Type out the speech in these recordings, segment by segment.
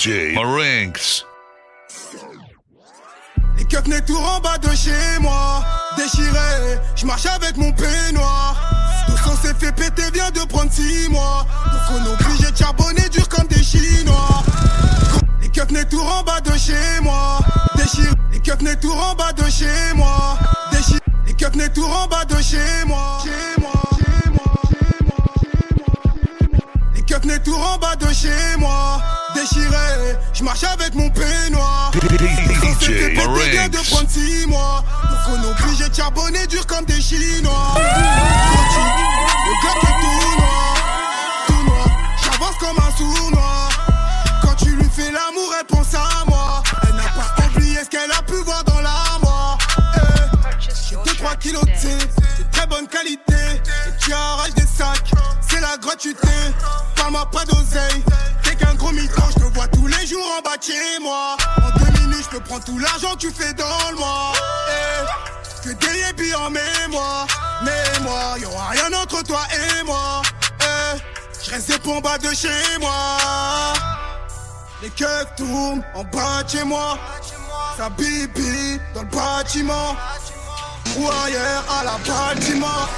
DJ Marinx. Les keufs en bas de chez moi. Déchiré, je marche avec mon peignoir. Tout ça s'est fait péter, vient de prendre six mois. Donc on est obligé de charbonner dur comme des Chinois. Keufs n'est tout en bas de chez moi. Déchiré, les keufs n'est tout en bas de chez moi. Déchiré, les keufs n'est tout en bas de chez moi. Chez moi. keufs n'est tout en bas de chez moi. Déchiré, je marche avec mon peignoir. DJ vient de Marinx. prendre six mois. Donc on est obligé de charbonner dur comme des Chinois. Le gars est tout noir, tout noir. J'avance comme un sournois. Fais l'amour, elle pense à moi. Elle n'a pas oublié ce qu'elle a pu voir dans l'armoire. Eh, J'ai 2-3 kilos de thé, de très bonne qualité. Et tu arraches des sacs, c'est la gratuité. Ma pas d'oseille, t'es qu'un gros mytho. Je te vois tous les jours en bas chez moi. En deux minutes, je te prends tout l'argent que tu fais dans le mois. Eh, que des yébis en mémoire. Mémoire, y'aura rien entre toi et moi. Eh, je reste pour en bas de chez moi. Les keufs tournent en bas de chez moi. Ça bibi dans le bâtiment. Ou ailleurs à la bâtiment.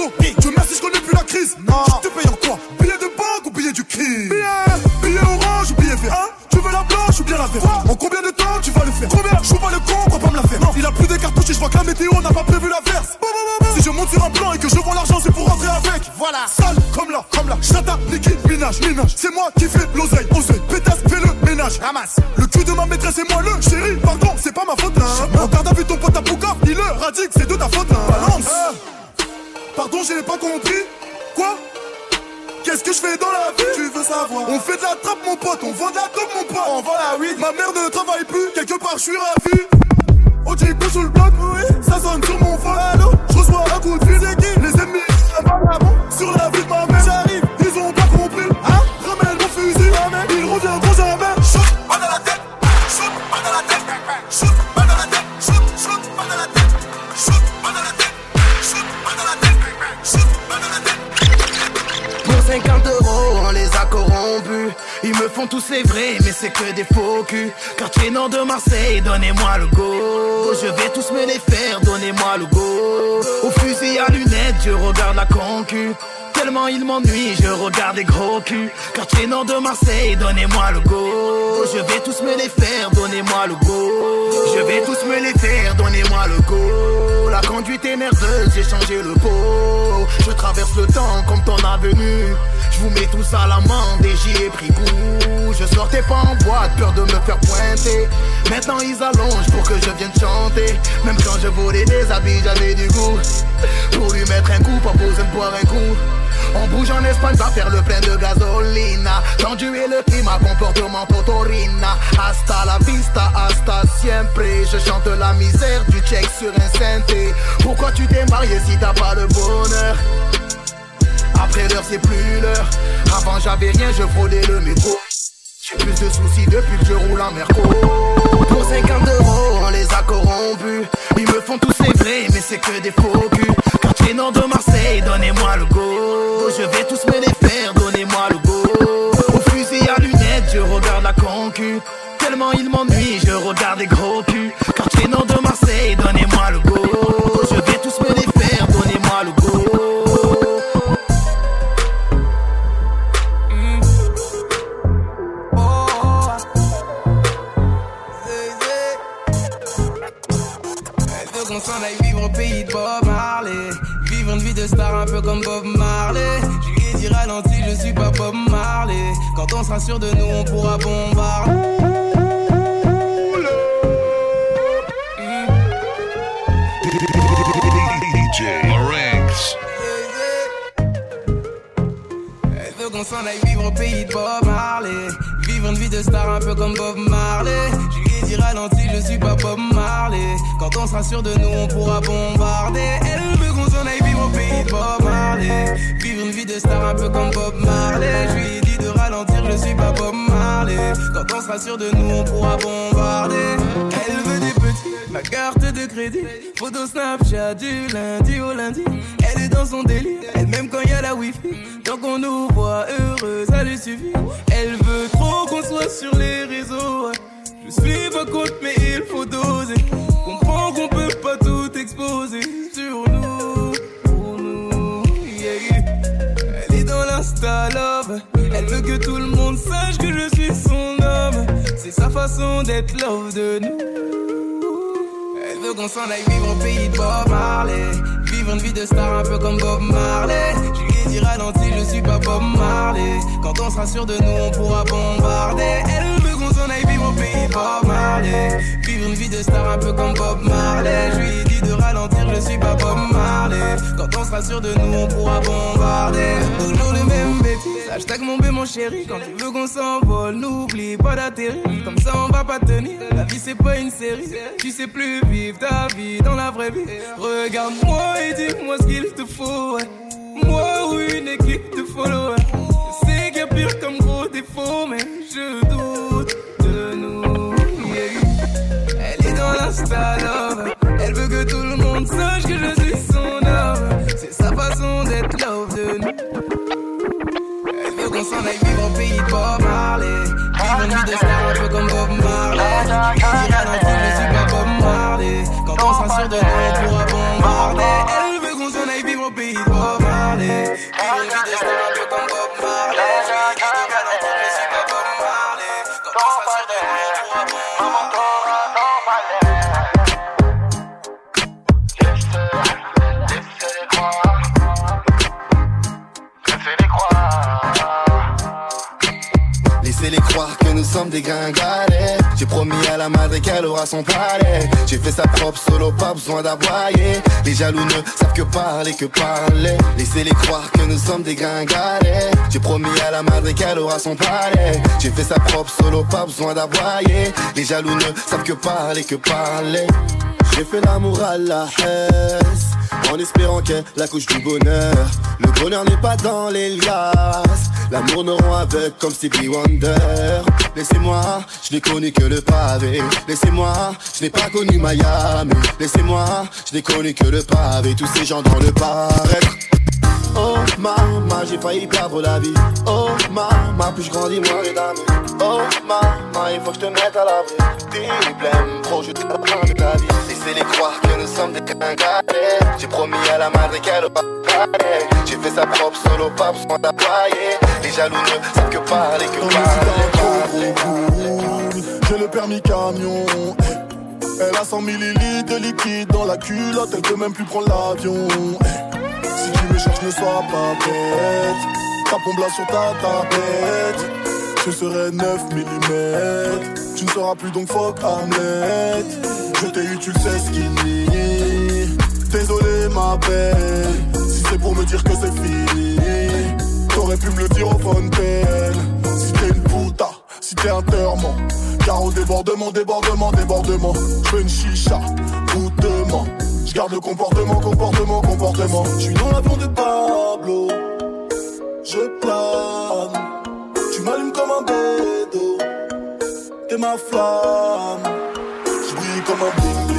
Merco Dieu merci je connais plus la crise. Non. Je te paye en quoi Billet de banque ou billet du crime. Billet. Billet orange ou billet vert. Hein? Tu veux la blanche ou bien la verte? En combien de temps tu vas le faire? Combien? Je pas le con, crois pas me la faire. Il a plus de cartouches et je vois que la météo n'a pas prévu l'averse. Si je monte sur un plan et que je vends l'argent c'est pour rentrer avec. Voilà. Sale comme là, comme là. Chata, liquide, minage, minage C'est moi qui fais l'oseille, oseille. Pétasse, fais le ménage. Ramasse. Le cul de ma maîtresse et moi le chéri. Pardon, c'est pas ma faute hein. Regarde à vue ton pote à Pouka? Il le radique, c'est de ta faute hein. Balance Pardon, j'ai pas compris. Quoi? Qu'est-ce que je fais dans la vie? Tu veux savoir On fait de la trappe, mon pote. On vend de la dope, mon pote. On vend la weed. Ma mère ne travaille plus. Quelque part, je suis ravi. Au que sur le bloc, oui. Ça sonne sur mon phone. Allô? Je reçois un coup de fil. Qui Les ennemis. Sur la vie de ma mère. J'arrive. Ils ont pas compris. Hein? Ramène mon fusil. Ramène. Ils reviendront jamais. Shoot, pas dans la tête. Shoot, pas dans la tête. Shoot, 50 euros, on les a corrompus. Ils me font tous les vrais, mais c'est que des faux culs. Quartier nord de Marseille, donnez-moi le go. Je vais tous me les faire, donnez-moi le go. Au fusil à lunettes, je regarde la concu. Tellement il m'ennuie, je regarde des gros culs. Quartier nord de Marseille, donnez-moi le go. Je vais tous me les faire, donnez-moi le go. Je vais tous me les faire, donnez-moi le go. La conduite est merdeuse, j'ai changé le pot. Je traverse le temps comme ton avenue. Je vous mets tous à l'amende et j'y ai pris goût. Je sortais pas en boîte, peur de me faire pointer. Maintenant ils allongent pour que je vienne chanter. Même quand je volais des habits, j'avais du goût. Pour lui mettre un coup, pas besoin de boire un coup. On bouge en Espagne, va faire le plein de gasolina. Tendu et le climat, comportement totorina. Hasta la vista, hasta siempre. Je chante la misère du check sur un synthé. Pourquoi tu t'es marié si t'as pas le bonheur? Après l'heure, c'est plus l'heure. Avant, j'avais rien, je fraudais le métro. J'ai plus de soucis depuis que je roule en Merco. Pour 50 euros, on les a corrompus. Ils me font tous les vrais, mais c'est que des faux culs. Quartier nord de Marseille, donnez-moi le go. Je vais tous me les faire, donnez-moi le go. Au fusil à lunettes, je regarde la concu. Tellement il m'ennuie, je regarde des gros la madre qu'elle aura son palais. J'ai fait sa propre solo, pas besoin d'aboyer. Les jaloux ne savent que parler, que parler. Laissez-les croire que nous sommes des gringalets. J'ai promis à la madre qu'elle aura son palais. J'ai fait sa propre solo, pas besoin d'aboyer. Les jaloux ne savent que parler, que parler. J'ai fait l'amour à la haisse En espérant qu'elle accouche du bonheur Le bonheur n'est pas dans les liasses L'amour ne rend avec comme Stevie Wonder. Laissez-moi, je n'ai connu que le pavé. Laissez-moi, je n'ai pas connu Miami. Laissez-moi, je n'ai connu que le pavé. Tous ces gens dans le paraître Oh maman, j'ai failli perdre la vie. Oh maman, plus je grandis, moins les dames Oh maman, il faut que je te mette à l'abri. Des blèmes, trop je te de ta vie. Laissez-les croire que nous sommes des quingalets J'ai promis à la madre qu'elle parler. J'ai fait sa propre solo, pas besoin d'appuyer Les jaloux ne savent que parler, que parler, parler. J'ai le permis camion. Elle a 100 millilitres de liquide dans la culotte. Elle peut même plus prendre l'avion Si tu me cherches ne sois pas bête. Ta pompe là sur ta tablette. Je serai 9 mm Tu ne seras plus donc fuck Hamlet. Je t'ai eu tu le sais skinny. Désolé ma belle. Si c'est pour me dire que c'est fini T'aurais pu me le dire au fontaine. Si t'es une puta, si t'es un Car au débordement, débordement, débordement Je fais une chicha, goûtement Je garde le comportement, comportement, comportement. Je suis dans l'avion de Pablo. Je plane. Tu m'allumes comme un bédo. T'es ma flamme. Je brille comme un bling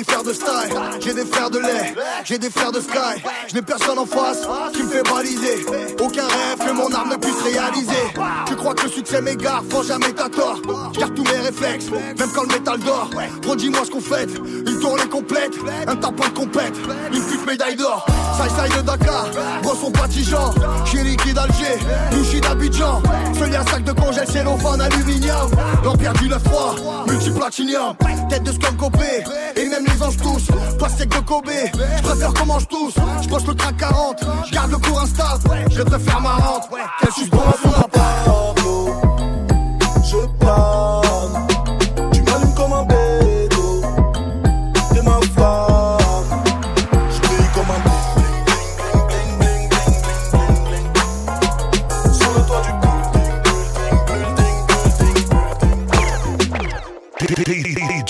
venu faire de style. J'ai des frères de lait, j'ai des frères de sky. Je n'ai personne en face qui me fait baliser. Aucun rêve que mon arme ne puisse réalisé. Tu crois que le succès m'égare, franchement jamais t'as tort. Garde tous mes réflexes, même quand le métal dort. Redis-moi ce qu'on fait, tournée complète, un tampon de compète, une pute médaille d'or. Saï de Dakar, son patigeant. J'ai liquide Alger, Louchi d'Abidjan. Celui un sac de congèle, cellophane, aluminium. L'empire du 9-3, multiplatinium. Tête de scum copé, et même les anges tous. Toi sec de Kobe, je préfère qu'on mange tous. Je le train 40, je garde le cours instable. Je préfère ma rente, quel suis bon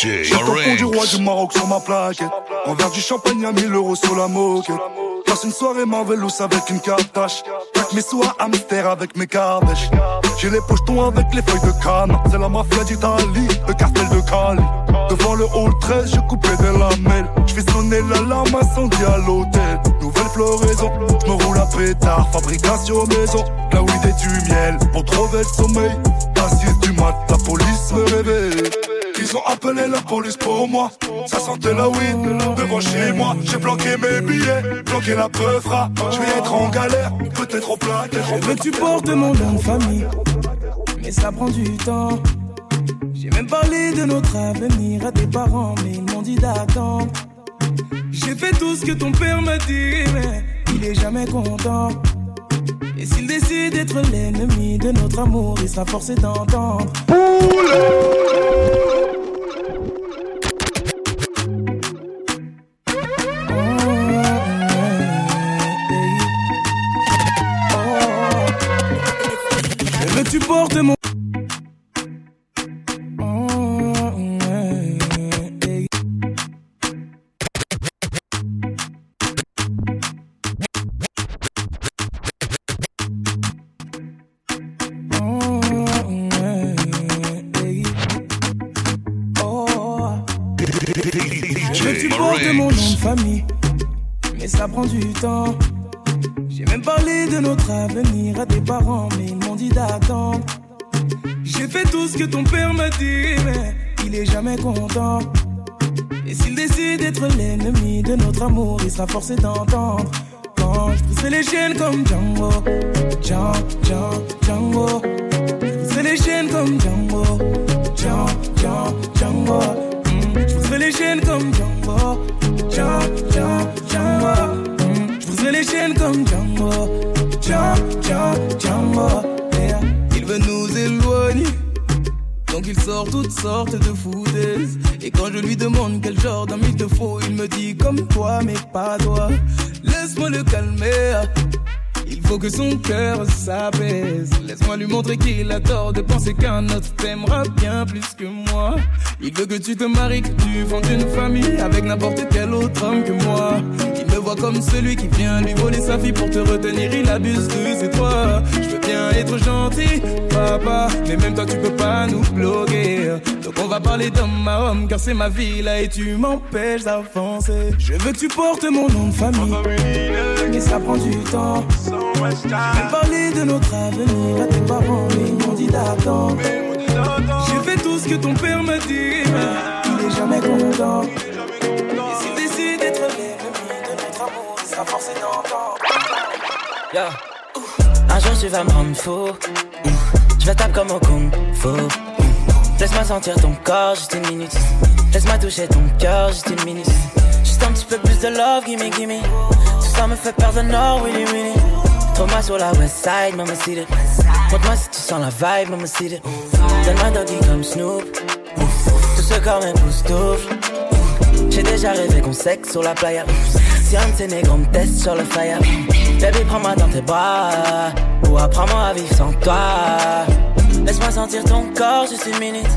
DJ J'ai du roi du Maroc sur ma plaquette. Un verre du champagne à 1000 euros sur la moquette. Passe une soirée Marvelous avec une cartache. Avec mes sous à hamster avec mes cardèches. J'ai les pochetons avec les feuilles de canne. C'est la mafia d'Italie, le cartel de Cali. Devant le hall 13, je coupais des lamelles. Je fais sonner l'alarme incendie à l'hôtel. Nouvelle floraison, je me roule à pétard. Fabrication maison, la weed et du miel. Pour trouver le sommeil, à du mat, la police me réveille. Ils ont appelé la police pour moi. Ça sentait la weed devant chez moi. J'ai bloqué mes billets, bloqué la preuve Je vais être en galère, peut-être au plat. Je veux que tu portes mon nom de famille, mais ça prend du temps. J'ai même parlé de notre avenir à tes parents, mais ils m'ont dit d'attendre. J'ai fait tout ce que ton père m'a dit, mais il est jamais content. Et s'il décide d'être l'ennemi de notre amour, il sera forcé d'entendre. Il sera forcé d'entendre. Il veut que tu te maries, que tu fondes une famille avec n'importe quel autre homme que moi. Il me voit comme celui qui vient lui voler sa fille pour te retenir. Il abuse de c'est toi. Je veux bien être gentil, papa, mais même toi tu peux pas nous bloquer. Donc on va parler d'homme à homme car c'est ma vie là et tu m'empêches d'avancer. Je veux que tu portes mon nom de famille, mais ça prend du temps. J'ai parlé de notre avenir à tes parents, ils m'ont dit d'attendre. Que ton père m'a dit, mais il est jamais content. Et s'il décide d'être l'ennemi de notre amour, il sera forcé d'entendre. Un jour tu vas me rendre fou. Je vais taper comme au kung fu. Laisse-moi sentir ton corps juste une minute. Laisse-moi toucher ton cœur juste une minute. Juste un petit peu plus de love, gimme, gimme. Tout ça me fait perdre le nord, Willy, Willy. Trouve-moi sur la west side, maman city. Montre-moi si tu sens la vibe, maman city. Donne-moi doggy comme Snoop. Tout ce corps m'époustoufle. J'ai déjà rêvé qu'on sexe sur la playa. Si un de ces négros me teste sur le fire. Baby, prends-moi dans tes bras. Ou apprends-moi à vivre sans toi. Laisse-moi sentir ton corps juste une minute.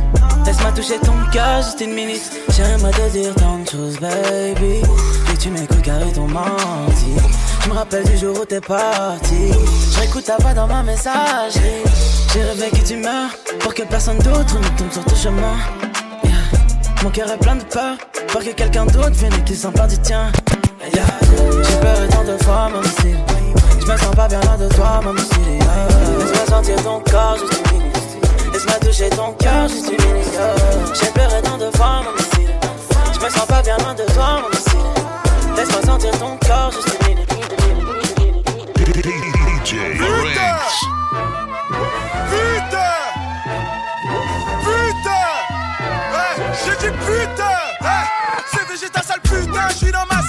Laisse-moi toucher ton cœur juste une minute. J'aimerais te dire tant de choses, baby. Et tu m'écoutes car ils t'ont menti. Je me rappelle du jour où t'es parti. J'écoute ta voix dans ma messagerie. J'ai rêvé que tu meurs pour que personne d'autre ne tombe sur ton chemin. Mon cœur est plein de peur pour que quelqu'un d'autre vienne et qu'il s'empare du tien. J'ai peur tant de fois, mon style. Je me sens pas bien loin de toi, mon style. Laisse-moi sentir ton corps, je suis fini. Laisse-moi toucher ton cœur, je suis fini. J'ai peur tant de fois, mon style. Je me sens pas bien loin de toi, mon style. Laisse-moi sentir ton corps juste une minute. DJ Ranks. Putain! Putain! Hey, J'ai dit putain! Hey, C'est végétal sale putain, je suis dans ma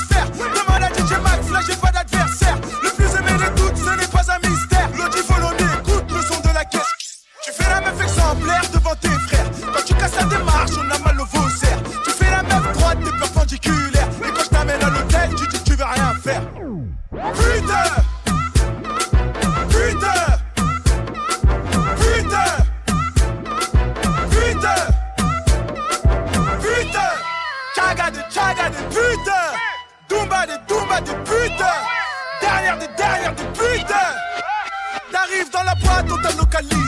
tudo tá no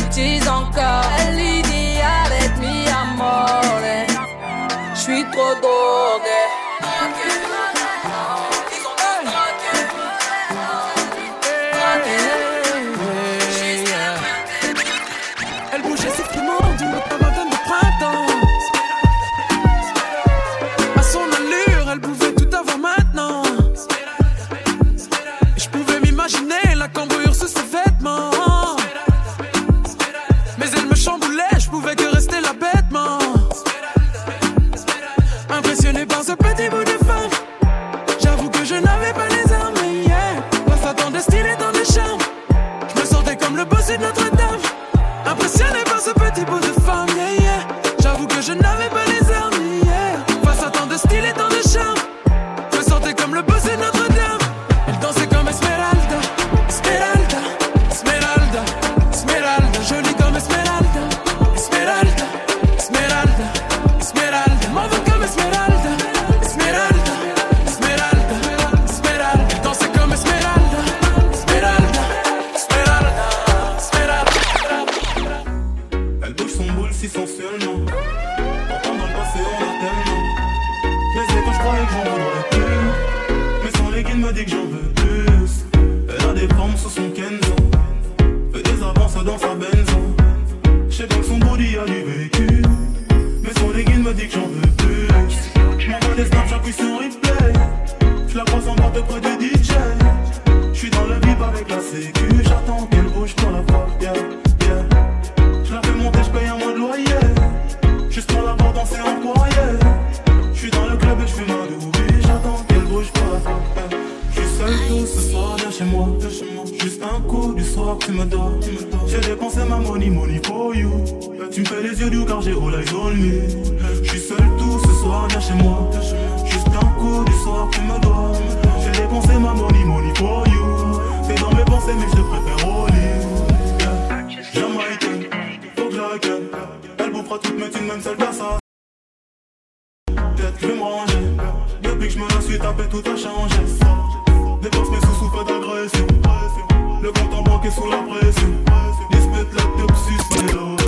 cultise encore. Elle dit arrête-moi à mort. Je suis trop droguée. que je me la suis tapé, tout a changé. Dépense mes sous sous fait d'agression. Le compte en banque est sous la pression. 10 mètres la top 6.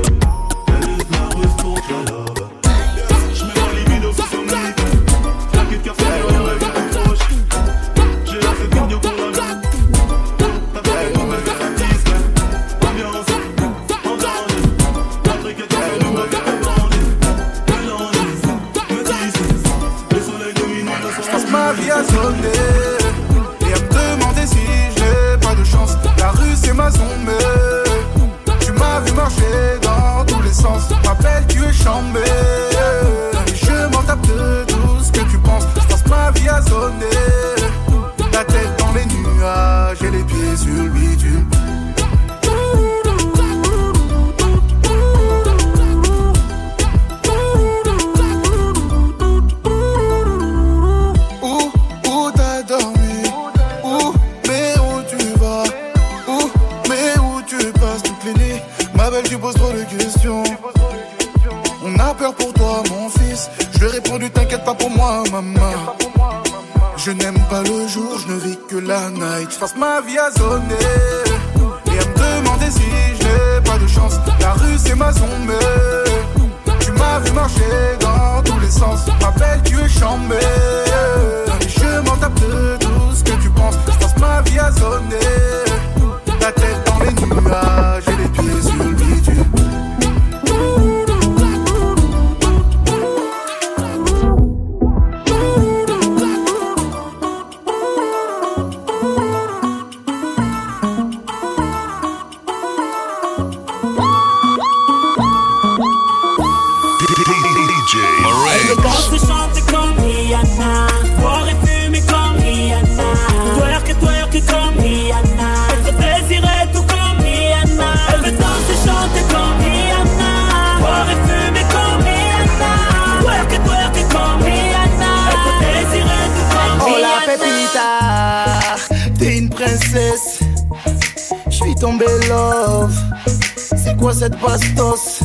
C'est quoi cette bastos?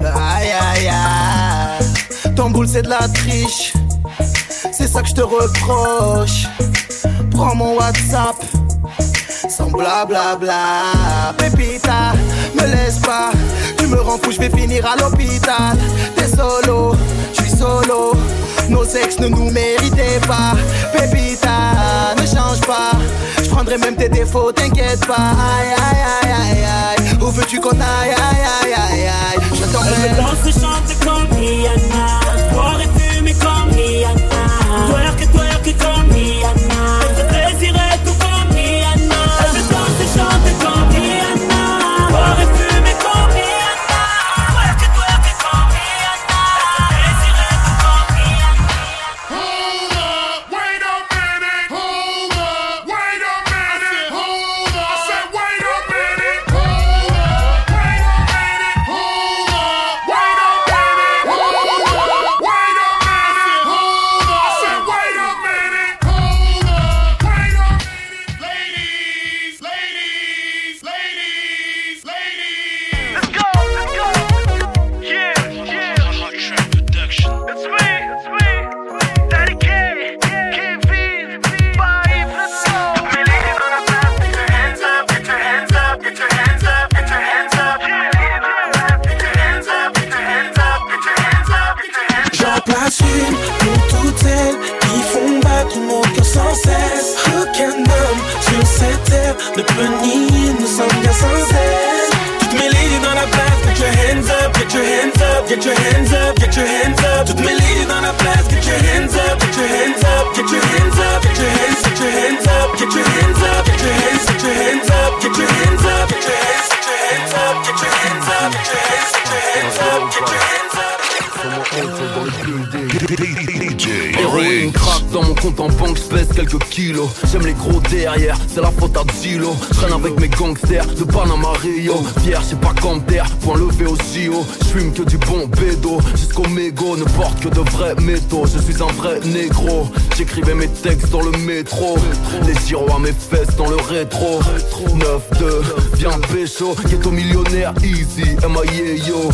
Aïe aïe aïe. Ton boule c'est de la triche. C'est ça que je te reproche. Prends mon WhatsApp. Sans blablabla, bla, bla. pépita, me laisse pas. Tu me rends fou, je vais finir à l'hôpital. T'es solo, je suis solo. Nos ex ne nous méritaient pas. Pépita, ne change pas. Je prendrai même tes défauts, t'inquiète pas. Aïe, aïe, aïe, aïe, aïe. Où veux-tu qu'on aille, aïe, aïe, aïe, aïe. Je t'emmène. danser, chanter comme Rihanna. Boire et fumer comme Rihanna. Twerk et twerk comme Rihanna. En banque, j'pèse quelques kilos. J'aime les gros derrière, c'est la faute à Zilo Traîne avec mes gangsters de Panama Rio. Pierre, c'est pas terre, point levé au JO J'fume que du bon bédo, jusqu'au mégot Ne porte que de vrais métaux, je suis un vrai négro. J'écrivais mes textes dans le métro. Les gyros à mes fesses dans le rétro. 9-2, viens pécho. Ghetto millionnaire, easy, M.I.A.Yo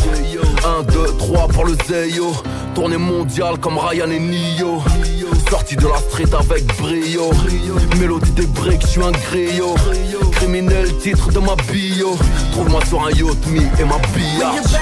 1, 2, 3 pour le Zeyo. Tournée mondiale comme Ryan et Nio Sorti de la street avec brio. Mélodie des breaks, je suis un griot. Criminel, titre de ma bio. Trouve-moi sur un yacht, me et ma biatch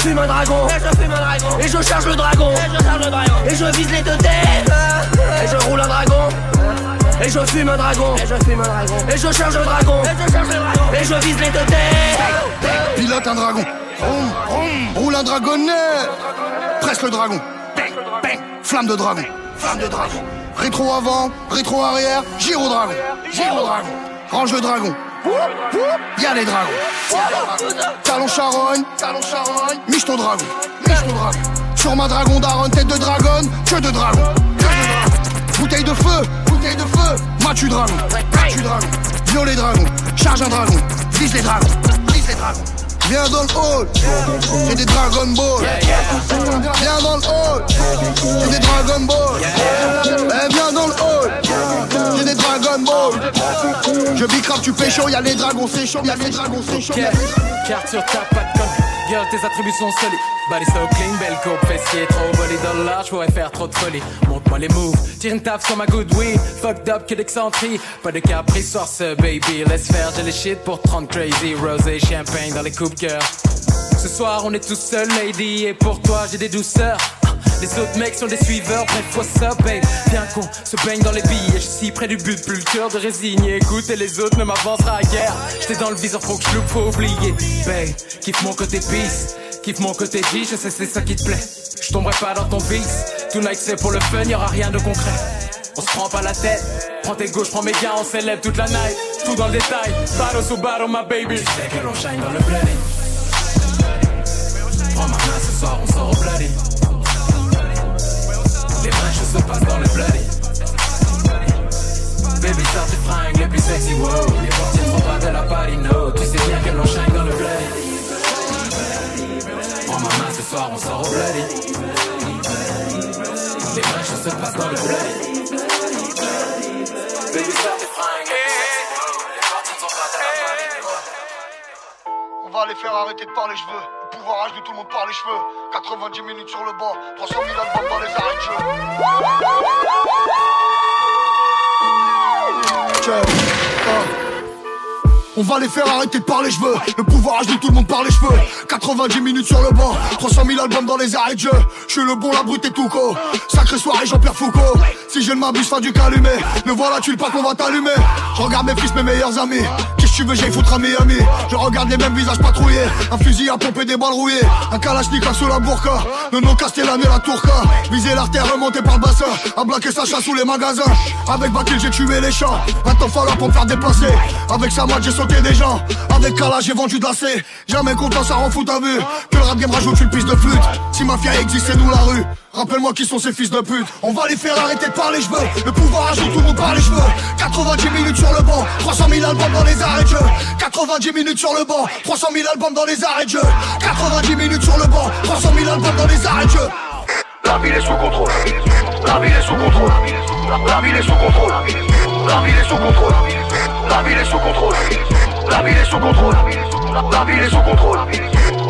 Et je fume un dragon Et je charge le dragon Et je vise les deux têtes Et je roule un dragon Et je fume un dragon Et je charge le dragon Et je vise les deux têtes Pilote un dragon. Roule un dragonnet. Presse le dragon. Bang, bang. Flamme de dragon. Flamme de dragon. Rétro avant, rétro arrière, gyro dragon. Gyro dragon. Range le dragon. Y'a les dragons. Talon charogne, talon charogne. Miche ton dragon. Miche ton dragon. Sur ma dragon daronne, tête de dragon, queue de dragon. Queue de dragon. Bouteille de feu, bouteille de feu. Matu dragon, matu dragon. Violet dragon, charge un dragon. Vise les dragons, vise les dragons. Viens dans le hall, j'ai des Dragon Ball. Viens dans le hall, j'ai des Dragon Ball. Eh, viens dans le hall, j'ai des Dragon Ball. Je bicrave, tu chaud, y'a les dragons, c'est chaud, y'a les dragons, c'est chaud. sur Girl, tes attributs sont solides. Body so clean, belle coupe, fessier trop body dans l'art, je pourrais faire trop de folie. Montre-moi les moves, tire une taf sur ma good weed. Fucked up que d'excentrie, pas de caprice sur ce baby. Laisse faire, j'ai les shit pour 30 crazy. Rosé, champagne dans les coupes girl. Ce soir, on est tous seuls, lady, et pour toi, j'ai des douceurs. Les autres mecs sont des suiveurs, bref, what's up, babe Viens qu'on se baigne dans les billets, je suis près du but, plus le cœur de résigner Écoute, et les autres ne m'avancera à guerre. J'étais dans le viseur, faut que je faut oublier. Babe, kiffe mon côté peace, kiffe mon côté G, je sais c'est ça qui te plaît. Je tomberai pas dans ton vice, tonight c'est pour le fun, y'aura rien de concret. On se prend pas la tête, prends tes gauches, prends mes gars, on s'élève toute la night. Tout dans le détail, battle sous battle, my baby. Tu sais que l'on shine dans le bloody Prends ma main ce soir, on sort au bloody se passent dans le bloody. Baby sort tes fringues les plus sexy wow. Les portiers ne font pas de la party no Tu sais bien que l'on shine dans le bloody. Prends ma main ce soir on sort au bloody. Les vraies choses se passent dans le bloody. Baby sort tes fringues va les faire arrêter de parler cheveux. Le pouvoir âge de tout le monde par les cheveux. 90 minutes sur le banc, 300 000 albums dans les arrêts de jeu. Ah. On va les faire arrêter de parler cheveux. Le pouvoir de tout le monde par les cheveux. 90 minutes sur le banc 300 000 albums dans les arrêts de jeu. Je suis le bon, la brute et tout co. Sacrée soirée Jean-Pierre Foucault. Si je ne m'abuse, fin du calumet Ne voilà tu pas qu'on va t'allumer. Je regarde mes fils, mes meilleurs amis. Qu'est-ce que tu veux, j'aille foutre à Miami. Je regarde les mêmes visages patrouillés. Un fusil à pomper des balles rouillées. Un kalachnikov sous la burqa. Ne non Castellane et la Tourca Viser l'artère remontée par le bassin. À blaquer sa chasse sous les magasins. Avec Bakil j'ai tué les champs Maintenant falloir pour me faire déplacer. Avec sa j'ai des gens. Avec Kala, j'ai vendu de la C. Jamais content, ça rend fou, t'as vu. Que le rap game rajoute une piste de flûte. Si mafia existe, c'est nous la rue. Rappelle-moi qui sont ces fils de pute. On va les faire arrêter de parler, je veux. Le pouvoir ajoute tout monde par les cheveux. 90 minutes sur le banc, 300 000 albums dans les arrêts de jeu. 90 minutes sur le banc, 300 000 albums dans les arrêts de jeu. 90 minutes sur le banc, 300 000 albums dans les arrêts de jeu. La ville est sous contrôle. La ville est sous contrôle. La ville est sous contrôle. La ville est sous contrôle. La ville est sous contrôle. La ville est sous contrôle. La ville est sous contrôle.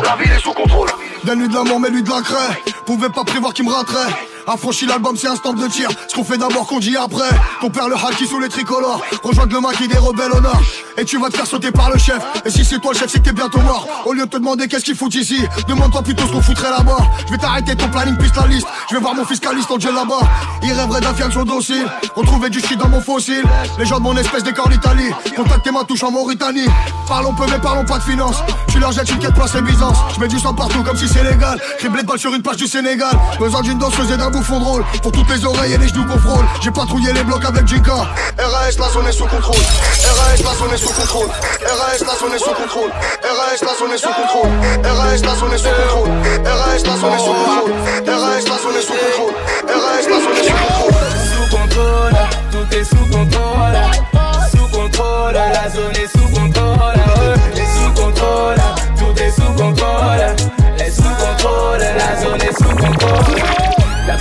La ville est sous contrôle. Donne-lui de l'amour, mais lui de la craie. Pouvait pas prévoir qu'il me raterait. Affranchi l'album, c'est un stand de tir. Ce qu'on fait d'abord, qu'on dit après. Ton père le haki sous les tricolores. Rejoindre le maquis des rebelles au. Et tu vas te faire sauter par le chef. Et si c'est toi le chef, c'est que t'es bientôt mort. Au lieu de te demander qu'est-ce qu'il fout ici, demande-toi plutôt ce qu'on foutrait là-bas. Je vais t'arrêter ton planning, piste la liste. Je vais voir mon fiscaliste en gel là-bas. Il rêverait d'un fiançon docile. Retrouver du shit dans mon fossile. Les gens de mon espèce décor d'Italie. Contactez ma touche en Mauritanie. Parlons peu, mais parlons pas de finance. Tu leur jettes une quête place et. Je mets du sang partout comme si c'est légal. Criblé de balles sur une page du Sénégal. Besoin d'une danseuse et d'un drôle. Pour toutes les oreilles et les genoux qu'on frôle. J'ai patrouillé les blocs avec Jinka. RAS, la zone est sous contrôle. RAS, la zone est sous contrôle. RAS, la zone est sous contrôle. RAS, la zone est sous contrôle. RAS, la zone est sous contrôle. RAS, la zone est sous contrôle. RAS, la zone est sous contrôle. RAS, la zone est sous contrôle. Sous contrôle, tout est sous contrôle. Sous contrôle, la zone est sous contrôle.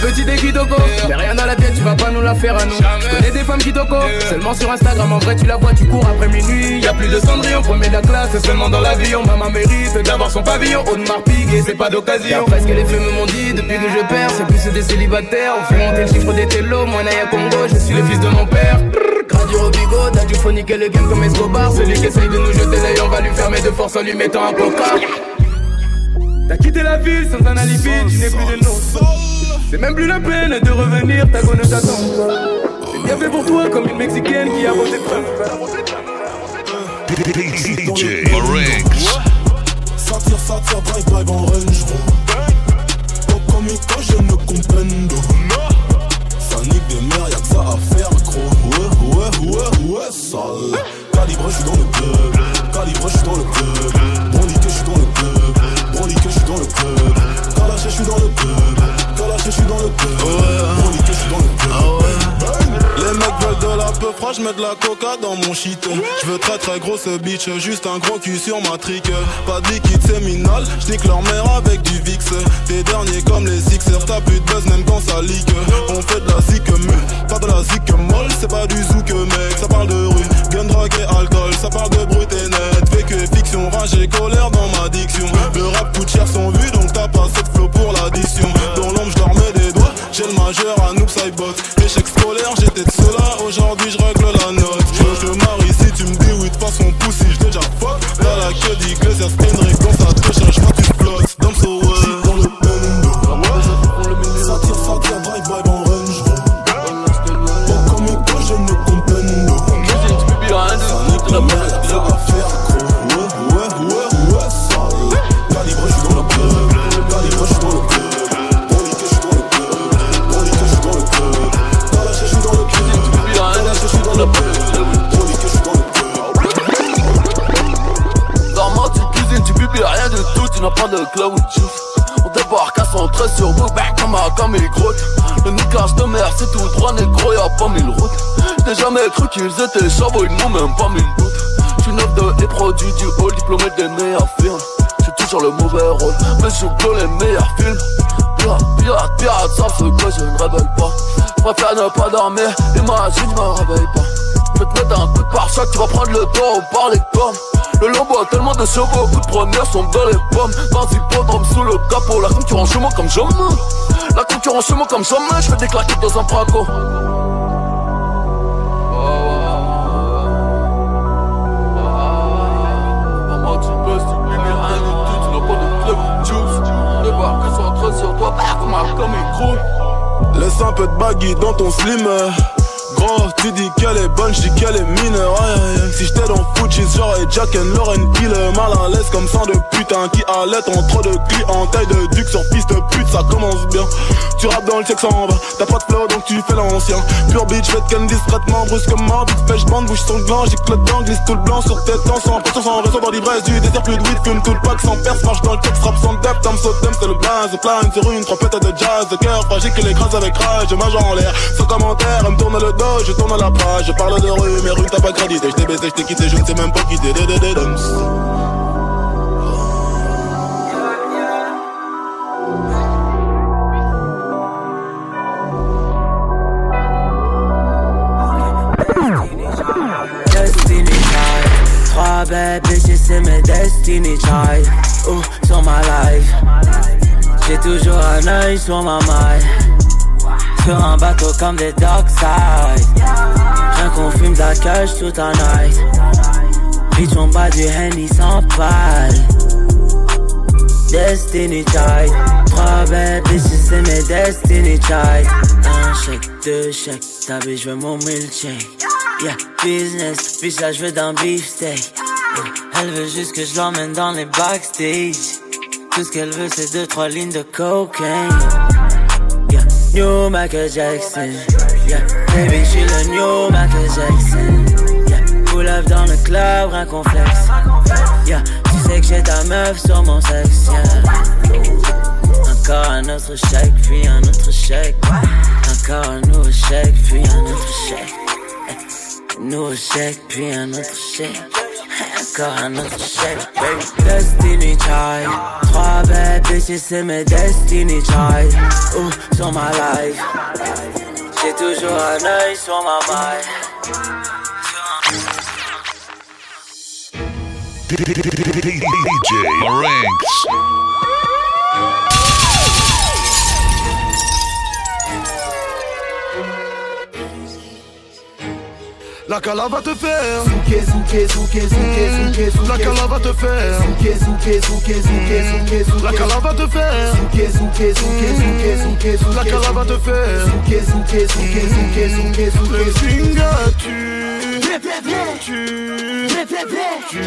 Petite est qui toco, mais rien dans la tête, tu vas pas nous la faire à nous. Je connais des femmes qui toco, seulement sur Instagram, en vrai tu la vois, tu cours après minuit. Y a plus de cendrillon, premier de la classe, c'est seulement dans l'avion. Maman mérite d'avoir son pavillon, haut de marpigue et c'est pas d'occasion. D'après ce que les films m'ont dit, depuis que je perds, c'est plus des célibataires. On fait monter le chiffre des télos, moi Naya Congo, je suis le fils de mon père. Radio Robigo, t'as dû phoniquer le game comme Escobar. Celui qui essaye de nous jeter l'œil, on va lui fermer de force en lui mettant un placard. T'as quitté la ville sans un alibi, tu n'es plus de nous. C'est même plus la peine de revenir, ta gonne t'attend. C'est bien fait pour toi comme une mexicaine qui a voté Trump. DJ. Satir, satir, drive, drive en range Au comico, je ne comprendo Ça nique des mères, y'a que ça à faire gros Ouais, ouais, ouais, ouais, sale Calibre, je suis dans le club Calibre, je suis dans le club Brolique, je suis dans le club. Brolique, je suis dans le club. Kalash, je suis dans le club. Je suis dans le club. Les mecs veulent de la peu je mets de la coca dans mon shit. Je veux très très grosse bitch, juste un gros cul sur ma trique. Pas de liquide séminal, j'nique leur mère avec du VIX T'es dernier comme les Sixers, t'as plus de buzz même quand ça leak. On fait de la zik pas de la zik molle. C'est pas du zouk mec, ça parle de rue Gun, drogue et alcool, ça parle de brut et colère dans ma diction. Le rap coûte cher sans vue donc t'as pas cette flow pour l'addition. Dans l'ombre j'dormais des doigts, j'ai le majeur à Noob Saibot. Échec scolaire, j'étais de cela, aujourd'hui je règle cru qu'ils étaient charbons, ils n'ont même pas mille doutes. J'suis neuf de les produits du haut, diplômé des meilleurs films. J'suis toujours le mauvais rôle, mais j'joue que les meilleurs films. Pirate, pirate, pirate, ça fait que je ne rebelle pas. Préfère ne pas dormir, imagine, me réveille pas. Je vais te mettre un coup de pare-choc, tu vas prendre le dos par les pommes. Le lambeau a tellement de chevaux, coup de première sont dans les pommes. Dans hippodrome sous le capot, la concurrence chez moi comme jamais. La concurrence chez moi comme jamais, je fais des claquettes dans un braco. Sur toi, bah, comme un il Laisse un peu de baggy dans ton slim Gros, tu dis qu'elle est bonne, je dis qu'elle est aïe, aïe. Si j'étais dans genre et Jack and Lauren Il est mal à l'aise comme sang de putain Qui allait en trop de taille de duc sur piste pute Ça commence bien. Tu rappes dans le sexe en va T'as pas de flow donc tu fais l'ancien. Pure bitch fait ken discrètement brusquement. Vite pêche bande bouge son gland Gicle dedans glisse tout le blanc sur tête temps Sans pression sans réseau dans l'ivresse du désert. Plus de weed fume tout pack sans perce. Marche dans le texte rap sans depth. Tam so c'est le blaze Plan sur une trompette de jazz. De cœur fragile que l'écrase avec rage mage en l'air. Sans commentaire Elle me tourne le dos je tourne la page Je parle de rue mais rue t'as pas crédité Je t'ai baisé je t'ai quitté je ne sais même pas quitter Trois bad bitches, c'est mes destiny child. Oh, sur ma life. J'ai toujours un œil sur ma maille. Sur un bateau comme des dockside. Rien qu'on fume de la cache toute la night. Bitch, on bat du Henny sans paille. Destiny child. Trois bad bitches, c'est mes destiny child. Un chèque, deux chèques, ta bitch, je veux mon milkshake. Yeah, business, puis ça je veux d'un beefsteak. Elle veut juste que je l'emmène dans les backstage. Tout ce qu'elle veut, c'est deux, trois lignes de cocaine. New Michael Jackson. Yeah, baby, je suis le new Michael Jackson. Yeah, pull up dans le club, rien complexe. Yeah, tu sais que j'ai ta meuf sur mon sexe. Yeah. Encore un autre chèque, puis un autre chèque. Encore un nouveau chèque, puis un autre chèque. Nouveau chèque, puis un autre chèque. Destiny Child. Trois bad bitches, c'est mes Destiny Child. Ouh, sur ma life. J'ai toujours un œil sur ma maille. DJ Marinx. La cala va te faire Zouké, zouké, zouké, zouké, zouké, La cala va te faire Zouké, zouké, zouké, zouké, zouké, La cala va te faire Zouké, zouké, zouké, zouké, zouké, La cala va te faire Zouké, zouké, zouké, zouké, zouké, zouké Le zinga tu Tu Tu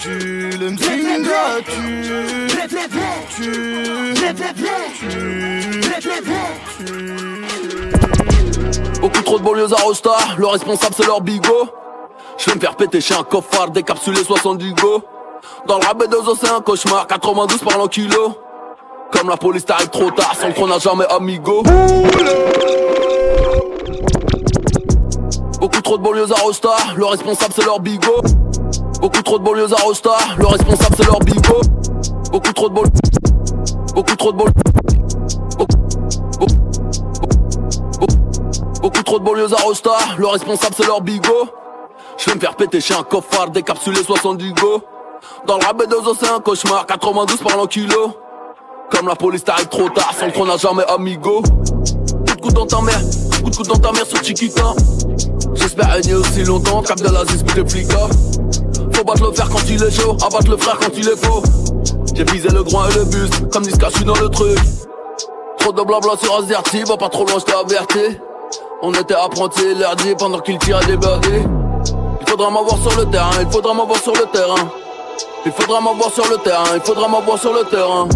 Tu Le mzinga tu Beaucoup trop de banlieues à Rosta, le responsable c'est leur bigot. Je vais me faire péter chez un coffard, décapsulé 70 go. Dans le rabais de os c'est un cauchemar, 92 par l'an kilo. Comme la police t'arrive trop tard, sans qu'on n'a jamais amigo. Beaucoup trop de banlieues à Rosta, le responsable c'est leur bigot. Beaucoup trop de banlieues à Rosta, le responsable c'est leur bigot. Beaucoup trop de bol. Beaucoup trop de bol. Trop de banlieues à Rosta, le responsable c'est leur bigot. Je vais me faire péter chez un coffard, décapsulé 70 go. Dans le rabais de os c'est un cauchemar, 92 par l'an kilo. Comme la police t'arrive trop tard, sans qu'on n'a jamais amigo. Coup de coude dans ta mère, coup de coude dans ta mère sur Chiquita. J'espère régner aussi longtemps, cap de la des flics Faut battre le fer quand il est chaud, abattre le frère quand il est faux. J'ai visé le groin et le buste, comme Niska, je dans le truc. Trop de blabla sur Azerty, va pas trop loin, je t'ai averti. On était apprentis lundi pendant qu'il tirait des birdies. Il faudra m'avoir sur le terrain, il faudra m'avoir sur le terrain. Il faudra m'avoir sur le terrain, il faudra m'avoir sur le terrain.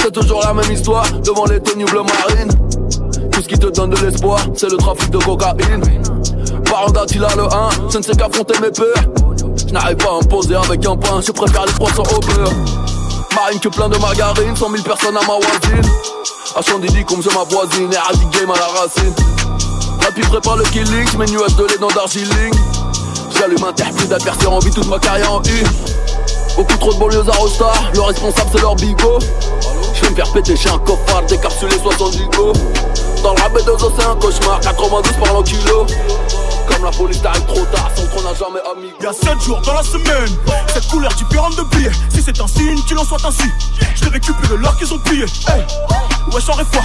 C'est toujours la même histoire devant les tenues bleu marine. Tout ce qui te donne de l'espoir, c'est le trafic de cocaïne. Baranda, il a le 1, je ne sais qu'affronter mes peurs. Je n'arrive pas à me poser avec un pain, je préfère les poissons au beurre. Marine que plein de margarine, 100 000 personnes à ma voisine. À Chandidi comme je ma voisine, éradique game à la racine. Rapide prépare le killing, mes nuages de lait dans Darjeeling. J'allume un terre d'apercer en vie toute ma carrière en U. Beaucoup trop de banlieues à Rosta, le responsable c'est leur bigot. Je vais me faire péter chez un coffard, décapsulé 70 go. Dans le rabais de c'est un cauchemar, 92 par l'an kilo. Comme la police t'arrive trop tard, sans qu'on n'a jamais amigo. Y'a 7 jours dans la semaine, cette couleur différente de billets. Si c'est un signe, qu'il en soit ainsi. Je vais récupérer l'or qu'ils ont plié. Hey, ouais, j'aurais foi.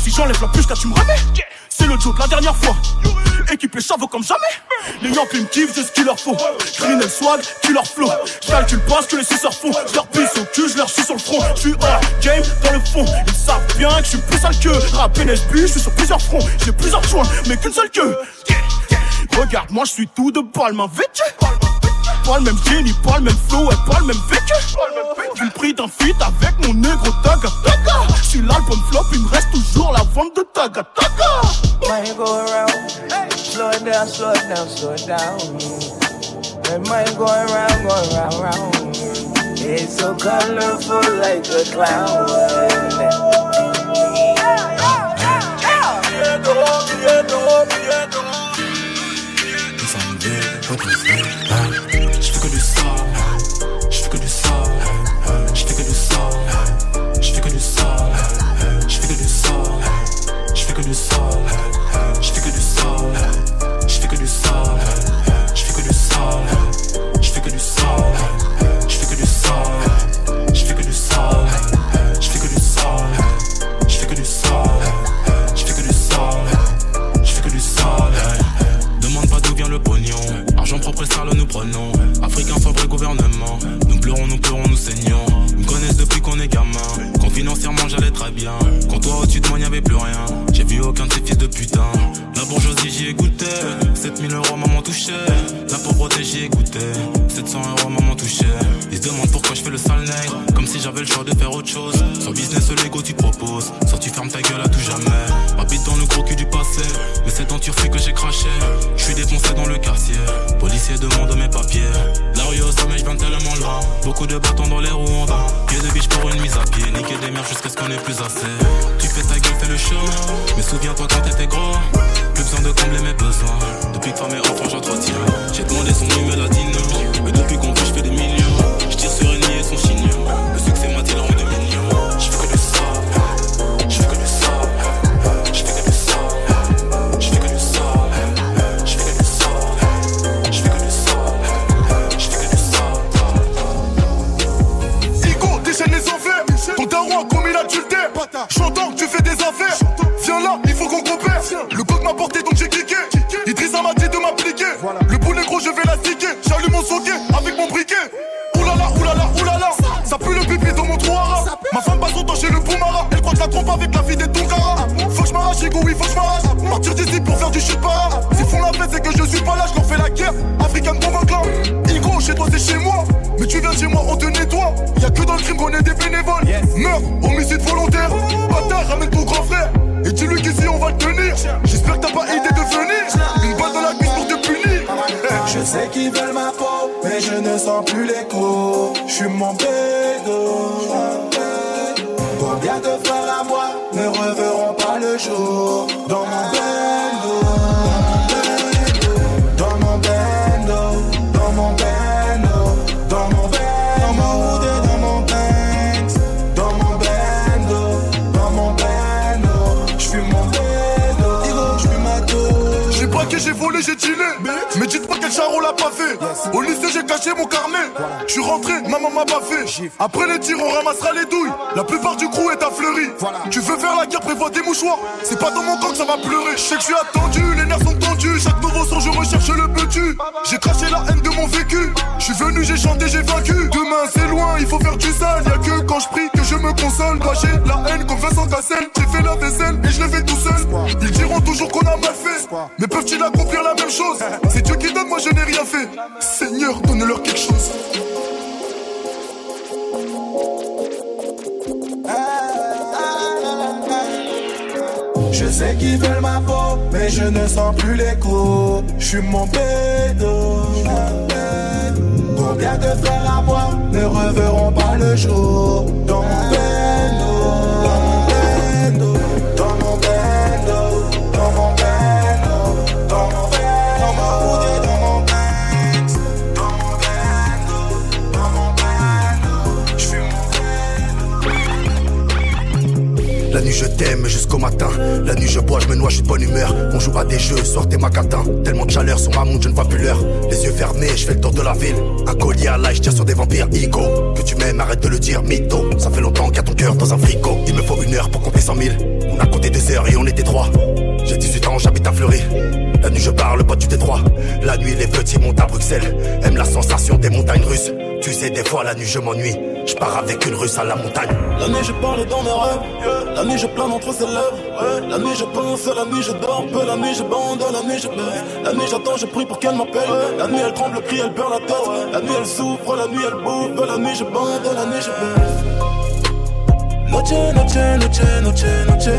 Si j'enlève la puce, là tu me remets. C'est le joke la dernière fois. Équipé chavo comme jamais. Les Yankees me kiffent, j'ai ce qu'il leur faut. Green le swag, tu leur flow. J'calcule pas ce que les suceurs font. J'leur pisse au cul, j'leur suis sur le front. J'suis hors game dans le fond. Ils savent bien que j'suis plus sale que rap NSB. J'suis sur plusieurs fronts. J'ai plusieurs joints, mais qu'une seule queue. Regarde, moi j'suis tout de palme vêtu. pas le même génie, pas le même flow, et pas le même vécu. Le prix d'un feat avec mon négro taga taga. J'suis l'album flop, il me reste toujours la vente de taga taga. Mind go around, slow it down, slow it down, slow it down. My mind going round, going round, round. It's so colorful like a cloud. Je fais que c'est chez moi. Mais tu viens chez moi, on te nettoie. Y'a que dans le crime qu'on est des bénévoles. Meurtre, homicide volontaire. Bâtard, ramène ton grand frère. Et dis-lui qu'ici on va le tenir. J'espère que t'as pas idée de venir. Une balle dans la cuisse pour te punir. Je sais qu'ils veulent ma peau, mais je ne sens plus l'écho. Je suis mon bédo. Combien de frères à moi ne reverront pas le jour? Dans mon bendo? Dans mon bendo, dans mon bendo, J'ai volé, j'ai dealé. Mais dites pas quel charron l'a pas fait? Au lycée, j'ai caché mon carnet. Je suis rentré, maman m'a pas fait. Après les tirs, on ramassera les douilles. La plupart du crew est affleuri. Tu veux faire la guerre, prévois des mouchoirs. C'est pas dans mon camp que ça va pleurer. Je sais que je suis attendu, les nerfs sont tendus. Chaque nouveau son, je recherche le petit. J'ai craché la haine de mon vécu. Je suis venu, j'ai chanté, j'ai vaincu. Demain, c'est loin, il faut faire du sale. Y'a que quand je prie que je me console. Moi, j'ai la haine comme Vincent Cassel. J'ai fait la vaisselle et je le fais tout seul. Ils diront toujours qu'on a mal fait. Mais peuvent-ils accomplir la même chose C'est Dieu qui donne, moi je n'ai rien fait. Seigneur, donne-leur quelque chose. Je sais qu'ils veulent ma peau, mais je ne sens plus l'écho. Je suis mon bédo. Combien de frères à moi ne reverront pas le jour dans mon bendo, nuit je t'aime jusqu'au matin. La nuit je bois, je me noie, je suis de bonne humeur. On joue à des jeux, sortez ma catin. Tellement de chaleur sur ma montre, je ne vois plus l'heure. Les yeux fermés, je fais le tour de la ville. Un collier à l'ail, je tire sur des vampires. Ego, que tu m'aimes, arrête de le dire, mytho. Ça fait longtemps qu'il y a ton cœur dans un frigo. Il me faut une heure pour compter cent mille. On a compté deux heures et on était trois. J'ai 18 ans, j'habite à Fleury. La nuit, je parle pas du détroit. La nuit, les petits montent à Bruxelles. Aiment la sensation des montagnes russes. Tu sais, des fois, la nuit, je m'ennuie. Je pars avec une russe à la montagne. La nuit je parle dans mes rêves. La nuit je plane entre ses lèvres. La nuit je pense, la nuit je dors La nuit je bande, la nuit je baisse La nuit j'attends, je prie pour qu'elle m'appelle. La nuit elle tremble, crie, elle perd la tête. La nuit elle souffre, la nuit elle bouffe. La nuit je bande, la nuit je baisse Noche, noche, noche, noche, noche.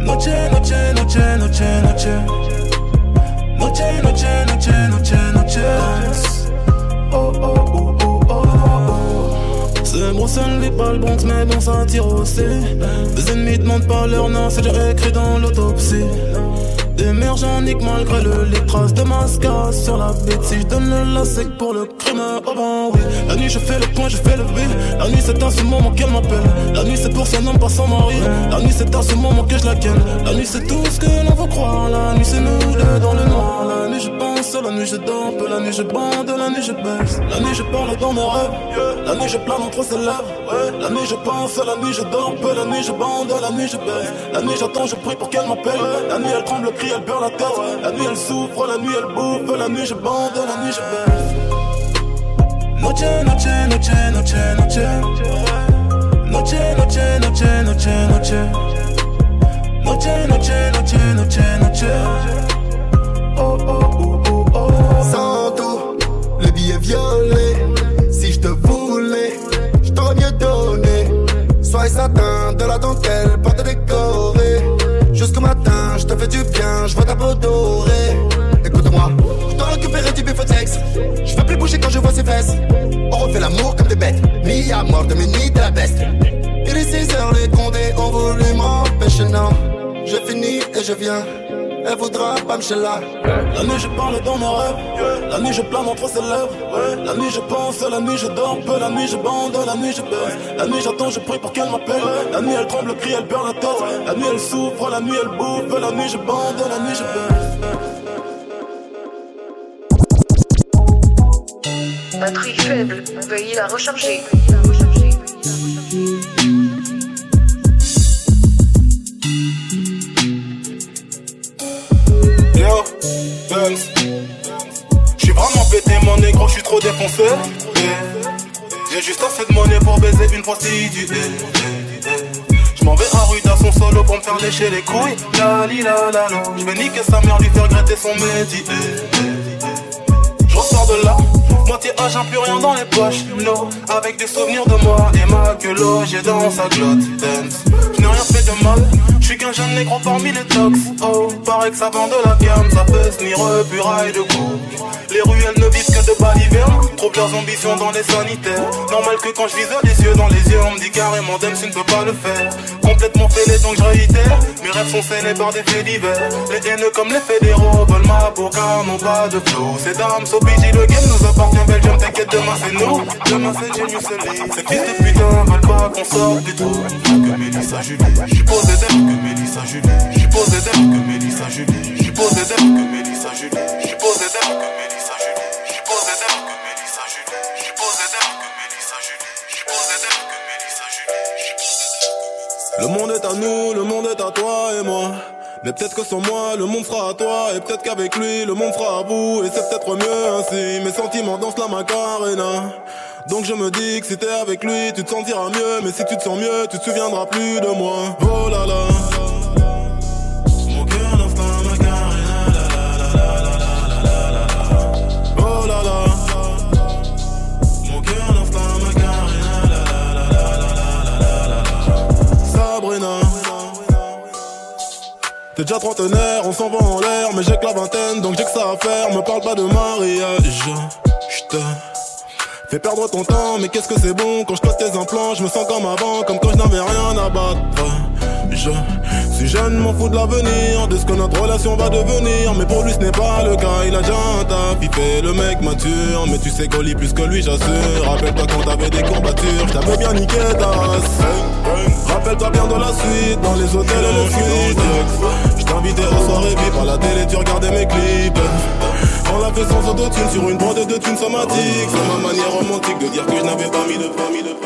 Noche, noche, noche, noche, noche. Noche, noche, noche, noche, noche. Oh, oh, oh, oh, oh, oh C'est Bruxelles, les balles bontes, mais bon, ça tire aussi. Des ennemis demandent pas leur nom, c'est déjà écrit dans l'autopsie. Des mères malgré le les traces de mascara sur la bête je donne le lacet pour le crime, oh ben oui. La nuit je fais le point, je fais le V La nuit c'est à ce moment qu'elle m'appelle. La nuit c'est pour son homme, pas son mari. La nuit c'est à ce moment que je la ken La nuit c'est tout ce que l'on veut croire. La nuit c'est nous deux dans le noir. La nuit je pense, la nuit je peu La nuit je bande, la nuit je baisse La nuit je parle dans mes rêves La nuit je plane entre ses lèvres La nuit je pense, la nuit je peu La nuit je bande, la nuit je baisse La nuit j'attends, je prie pour qu'elle m'appelle La nuit elle tremble, crie, elle perd la tête La nuit elle souffre, la nuit elle bouffe La nuit je bande, la nuit je baisse Noche, noche, Oh, oh, oh, oh, oh Sans tout, le billet violet. Si je te voulais, je t'aurais mieux donné. Sois satin de la dentelle, porte décorée. Jusqu'au matin, je te fais du bien, je vois ta peau dorée. Écoute-moi, je dois récupérer du bifotex. Je veux plus bouger quand je vois ses fesses. On refait l'amour comme des bêtes, mis à mort de minuit de la peste. Il est 6 heures, les condés ont voulu m'empêcher, non. Je finis et je viens. Elle voudra pas me là. La nuit je parle dans mes rêves. La nuit je plane entre ses lèvres. La nuit je pense, la nuit je dors peu. La nuit je bande, la nuit je baisse La nuit j'attends, je prie pour qu'elle m'appelle. La nuit elle tremble, crie, elle perd la tête. La nuit elle souffre, la nuit elle bouffe. La nuit je bande, la nuit je baisse Batterie faible, veuillez la recharger. Yo, Pété mon négro, j'suis trop défoncé. J'ai juste assez de monnaie pour baiser une prostituée Je m'en vais à rue dans son solo pour me faire lécher les couilles. La li la la Je vais niquer sa mère, lui faire regretter son métier. Je ressors de là Moitié agent, plus rien dans les poches. No, avec des souvenirs de moi Et ma queue logée dans sa glotte. Dance. Je n'ai rien fait de mal Je suis qu'un jeune négro parmi les tox Oh, paraît que ça vend de la gamme Ça peut se tenir puraille de goût. Les ruelles ne vivent que de balivernes Trouve leurs ambitions dans les sanitaires. Normal que quand je vise les yeux dans les yeux On me dit carrément Dance, tu ne peux pas le faire. Complètement fêlé donc je réitère. Mes rêves sont scellés par des faits divers. Les haineux comme les fédéraux veulent ma peau car n'ont pas de flow Ces dames, so busy, le game nous appartient Belgium, t'inquiète demain c'est nous. Demain c'est Genius Elite Ces fils de putain veulent pas qu'on sorte du Que Le monde est à nous, le monde est à toi et moi. Mais peut-être que sans moi, le monde sera à toi. Et peut-être qu'avec lui, le monde sera à vous. Et c'est peut-être mieux ainsi. Mes sentiments dansent la macarena donc je me dis que si t'es avec lui, tu te sentiras mieux. Mais si tu te sens mieux, tu te souviendras plus de moi. Oh là là. Mon cœur lance dans ma carrière. La la la la la la la la. Oh là là. Mon cœur lance dans ma carrière. La la la la la la la la. Sabrina. T'es déjà trentenaire, on s'en va en l'air. Mais j'ai que la vingtaine, donc j'ai que ça à faire. Me parle pas de mariage. J'te fais perdre ton temps, mais qu'est-ce que c'est bon? Quand je cote tes implants, je me sens comme avant, comme quand je n'avais rien à battre. Je suis jeune, m'en fous de l'avenir, de ce que notre relation va devenir, mais pour lui ce n'est pas le cas, il a déjà un taf, il fait le mec mature, mais tu sais qu'on lit plus que lui, j'assure. Rappelle-toi quand t'avais des courbatures, je bien niqué ta. Rappelle-toi bien de la suite, dans les hôtels et les suites. Je t'invitais aux soirées VIP à la télé, tu regardais mes clips. On l'a fait sans autotune sur une bande de thunes somatiques. C'est ma manière romantique de dire que je n'avais pas mis de mis de de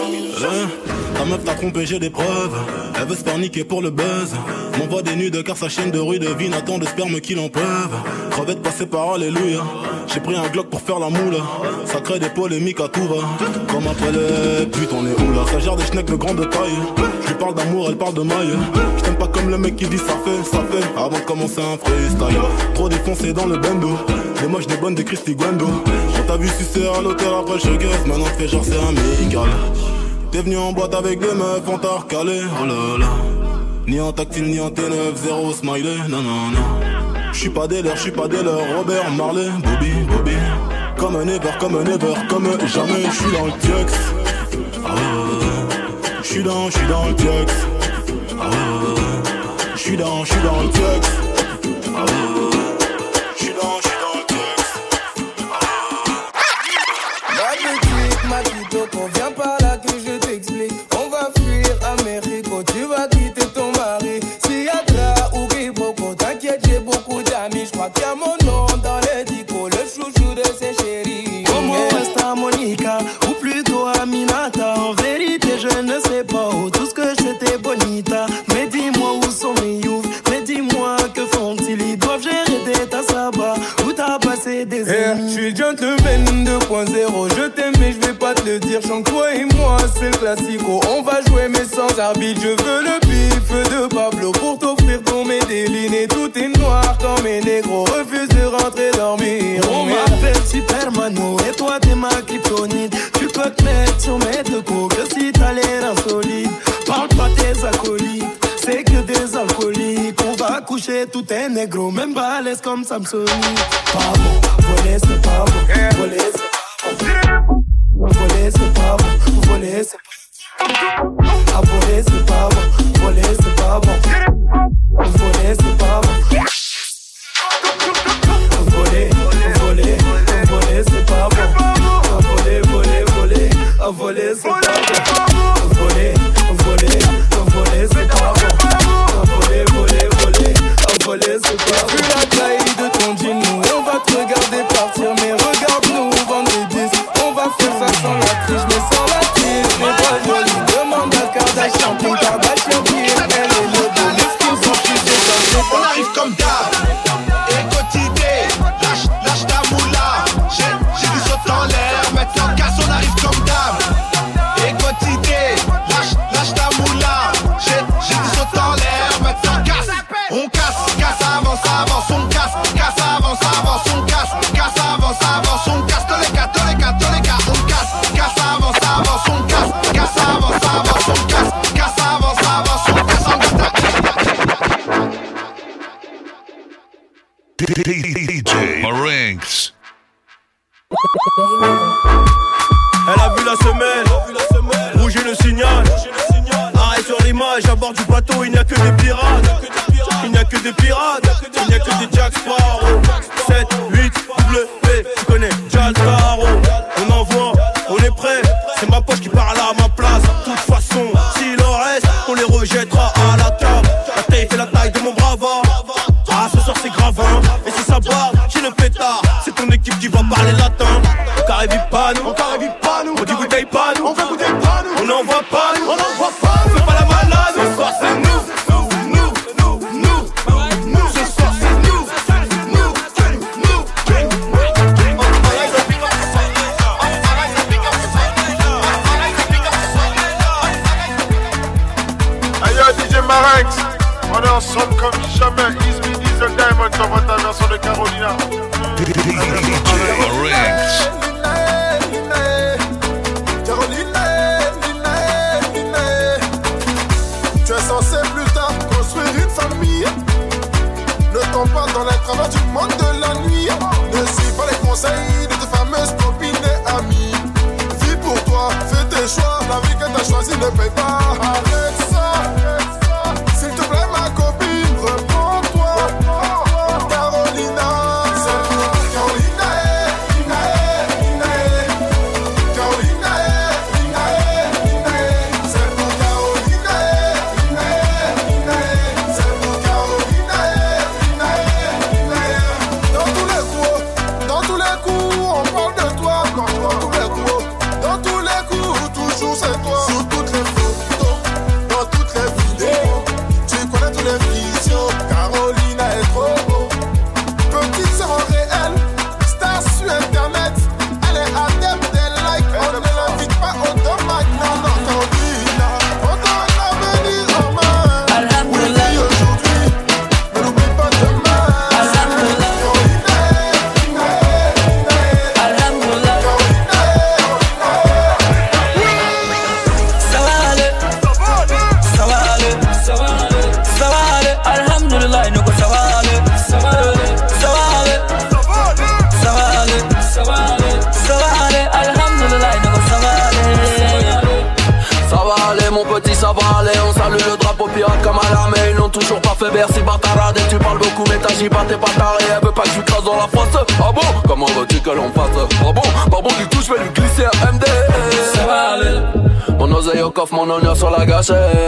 Hein? Ta meuf t'a trompé, j'ai des preuves. Elle veut se faire niquer pour le buzz. M'envoie des nudes car sa chaîne de rue devine attend de sperme qu'il en peuvent. Crevette passée par alléluia. J'ai pris un Glock pour faire la moule. Ça crée des polémiques à tout va. Comme après les putes, on est où là? Ça gère des schnecks de grande taille. Je lui parle d'amour, elle parle de maille. Je t'aime pas comme le mec qui dit ça fait, ça fait. Avant de commencer un freestyle. Trop défoncé dans le bendo. Des moches, des bonnes, des Christy Guendo. Quand t'as vu sucer à l'hôtel après le showcase, maintenant fais genre c'est amical. T'es venu en boîte avec des meufs, on t'a recalé. Oh là là. Ni en tactile, ni en T9, zéro smiley. Non, non, non. J'suis pas des leurs, j'suis pas des leurs. Robert Marley, Bobby, Bobby. Comme un ever, comme un ever, comme jamais. J'suis dans le tiex. Ah. J'suis dans, j'suis dans le tiex. Ah. J'suis dans, j'suis dans le tiex. Ah. A mon nom dans les dico, le chouchou de ses chéris. Como esta Monica, ou plutôt Aminata. En vérité je ne sais pas où tout ce que j'étais bonita. Mais dis-moi où sont mes youths, mais dis-moi que font-ils? Ils doivent gérer des tasses là-bas, où t'as passé des années je suis gentleman 2.0, je t'aime mais je vais pas te le dire. Chante toi et moi, c'est le classico. On va jouer mais sans arbitre. Je veux le bif de Pablo pour t'offrir Et tout est noir quand mes négros refusent de rentrer dormir. On m'appelle Supermano et toi t'es ma kryptonite. Tu peux te mettre sur mes deux coups que si t'as l'air insolite. Parle pas tes acolytes, c'est que des alcooliques. On va coucher tout est négro, même balèze comme bon, voler c'est pas bon, voler c'est pas bon Voler c'est pas bon, voler c'est pas bon voler c'est pas bon, voler c'est pas bon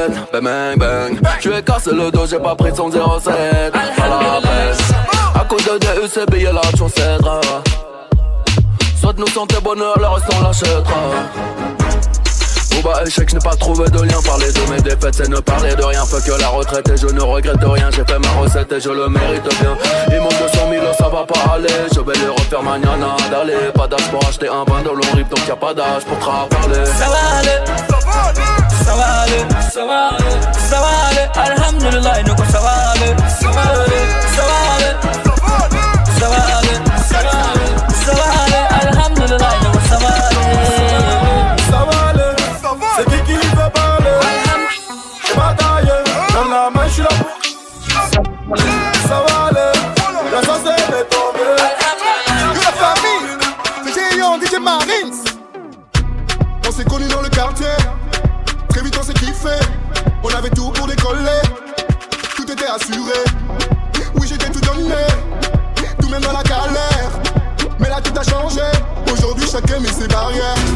gâchette Bang bang bang. Je cassé le dos, j'ai pas pris son 07 À la baisse. À cause de DU, c'est payé la chaussette. Soit nous santé bonheur, le reste on l'achètera. Bah échec, je n'ai pas trouvé de lien. Parler de mes défaites, c'est ne parler de rien. Fait que la retraite et je ne regrette rien. J'ai fait ma recette et je le mérite bien. Il manque 200 000, ça va pas aller. Je vais les refaire mañana d'aller. Pas d'âge pour acheter un bain de long rip Donc y'a pas d'âge pour aller Ça va aller Ça va aller Ça va aller Alhamdulillah, nous ça va aller Ça va now, yeah.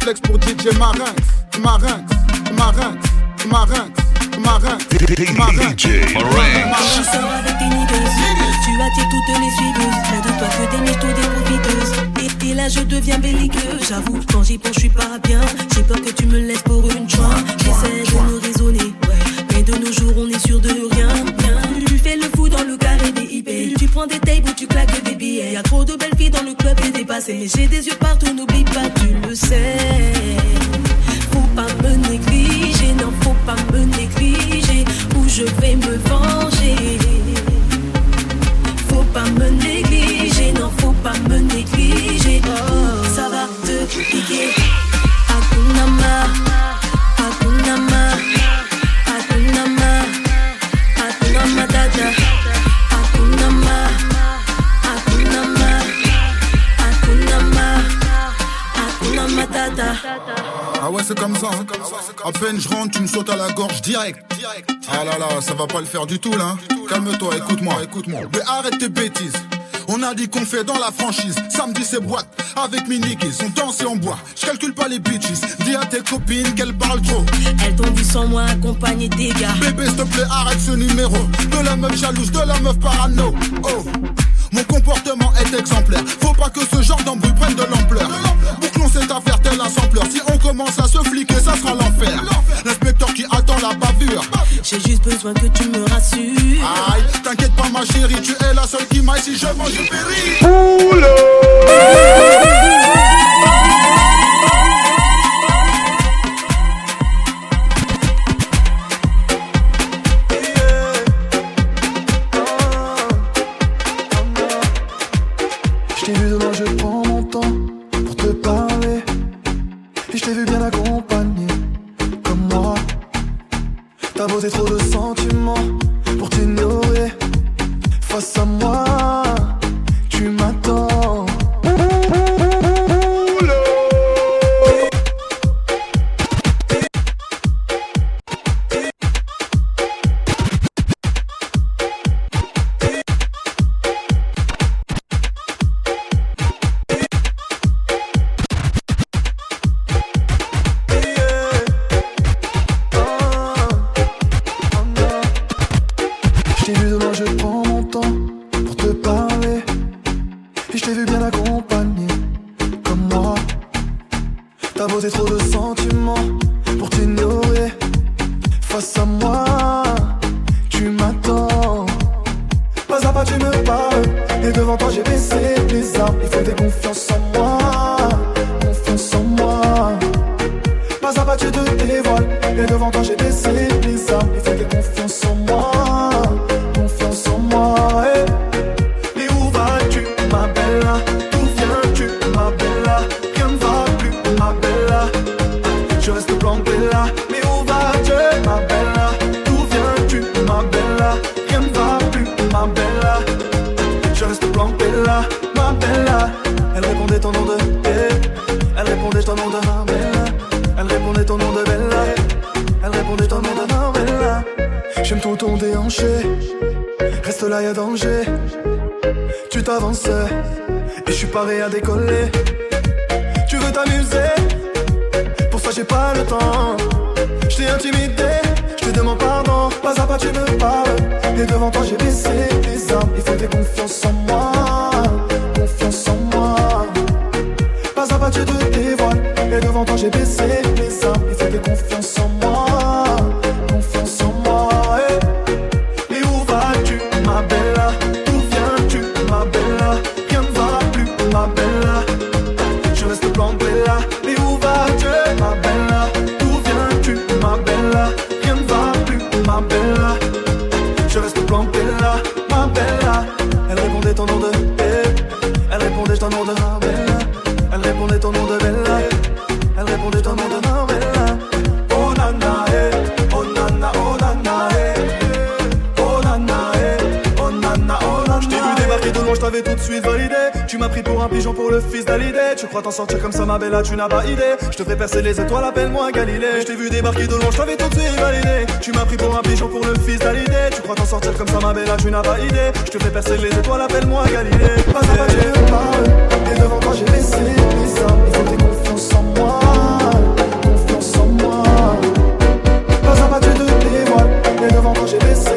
Bustaflex pour DJ Marinx Marinx, Marinx, Marinx, Marinx, Marinx DJ Marinx Tu sors avec tes nigueuses Tu attires toutes les suiveuses. Rien de toi que des mythos, des profiteuses. Et, et là je deviens belliqueux. J'avoue quand j'y pense je suis pas bien. J'ai peur que tu me laisses pour une joie. J'essaie de me raisonner ouais. Mais de nos jours on est sûr de rien. Bien. Tu fais le fou dans le carré des IP Tu prends des tables ou tu claques des billets. Y'a trop de belles filles dans le club et dépassé Mais j'ai des yeux partout say. Peine je rentre tu me sautes à la gorge direct Ah là là ça va pas le faire du tout là hein. Calme-toi écoute-moi écoute-moi Mais arrête tes bêtises on a dit qu'on fait dans la franchise. Samedi c'est boîte avec mes niggas. On danse et on boit. Je calcule pas les bitches. Dis à tes copines qu'elles parlent trop. Elles t'ont vu sans moi accompagné des gars. Bébé s'il te plaît arrête ce numéro. De la meuf jalouse, de la meuf parano. Oh. Mon comportement est exemplaire. Faut pas que ce genre d'embrouille prenne de l'ampleur. Bouclons cette affaire telle un sampleur. Si on commence à se fliquer, ça sera l'enfer. L'inspecteur qui attend la bavure. J'ai juste besoin que tu me rassures. Aïe, t'inquiète pas ma chérie, tu es la seule qui m'aille si je mange du péri. les des armes. Il faut des confiances en moi, confiance en moi. Pas à pas, Dieu te dévoile. Et devant toi, j'ai baissé mes armes. Il faut des confiances pigeon pour le fils d'Alidé. Tu crois t'en sortir comme ça, ma belle, tu n'as pas idée. Je te fais percer les étoiles, appelle-moi Galilée. Je t'ai vu débarquer de loin, je t'avais tout de suite validé. Tu m'as pris pour un pigeon pour le fils d'Alidé. Tu crois t'en sortir comme ça, ma belle, tu n'as pas idée. Je te fais percer les étoiles, appelle-moi Galilée. Pas à pas, tu parles. Et devant toi, j'ai laissé les hommes. Il faut confiance en moi. Confiance en moi. Pas à pas, tu te dévoiles. Et devant toi, j'ai laissé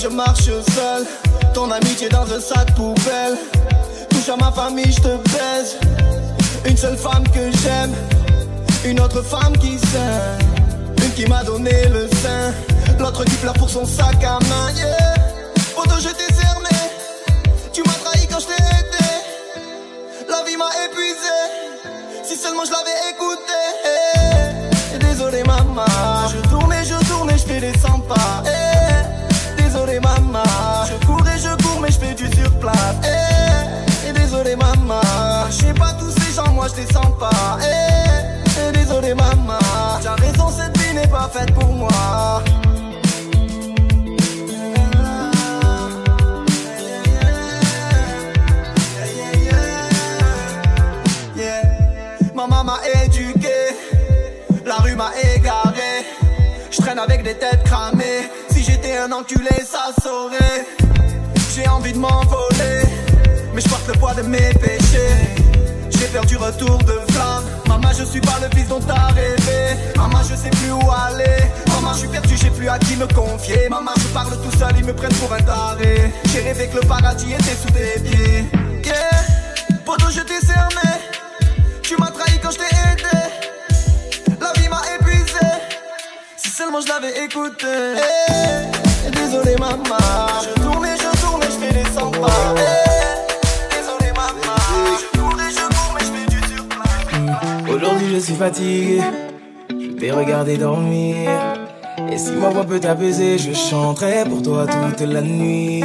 je marche seul. Ton amitié dans un sac poubelle. Touche à ma famille, je te baise. Une seule femme que j'aime. Une autre femme qui s'aime. Une qui m'a donné le sein. L'autre qui pleure pour son sac à main. Yeah. Poto, je t'ai cerné. Tu m'as trahi quand je t'ai aidé. La vie m'a épuisé. Si seulement je l'avais écouté. Désolé, maman. Je tourne et je tourne et je fais des 100 pas. Eh, tu sur place. Eh, hey, désolé maman, je sais pas tous ces gens, moi je les sens pas. Eh, hey, désolé maman, t'as raison, cette vie n'est pas faite pour moi. Maman m'a éduqué, la rue m'a égaré. Je traîne avec des têtes cramées. Si j'étais un enculé, ça saurait. J'ai envie de m'envoler, mais je porte le poids de mes péchés. J'ai peur du retour de flamme. Maman, je suis pas le fils dont t'as rêvé. Maman, je sais plus où aller. Maman, je suis perdu, j'ai plus à qui me confier. Maman, je parle tout seul, ils me prennent pour un taré. J'ai rêvé que le paradis était sous tes pieds. Yeah, poto, je t'ai cerné. Tu m'as trahi quand je t'ai aidé. La vie m'a épuisé. Si seulement je l'avais écouté. Eh, désolé, maman. Aujourd'hui je suis fatigué, je t'ai regardé dormir. Et si ma voix peut t'apaiser, je chanterai pour toi toute la nuit.